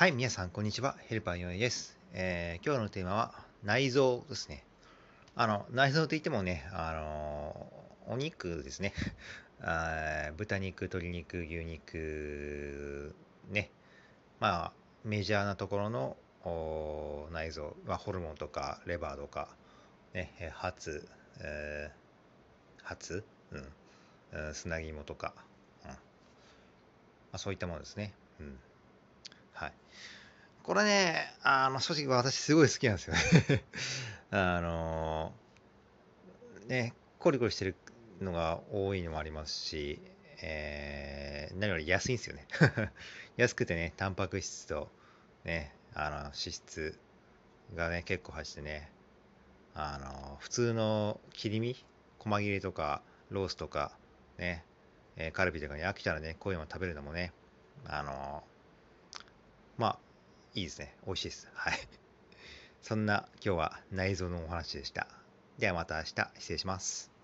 はい、皆さん、こんにちは。ヘルパーヨネです、えー、今日のテーマは内臓ですね。あの、内臓といってもね、あのお肉ですね。あ豚肉、鶏肉、牛肉、ね。まあ、メジャーなところの内臓、まあ、ホルモンとか、レバーとか、ね、ハツ、ハツ、うん、砂肝とか、うんまあ、そういったものですね。うんはい。これね、あの、正直私すごい好きなんですよね あのね、コリコリしてるのが多いのもありますし、えー、何より安いんですよね 安くてね、タンパク質と、ね、あの、脂質がね、結構入ってね、あの、普通の切り身、細切れとか、ロースとか、ね、え、カルビとかに飽きたらね、こういうの食べるのもね、あの、まあ、いいですね。美味しいです。はい。そんな今日は内臓のお話でした。ではまた明日失礼します。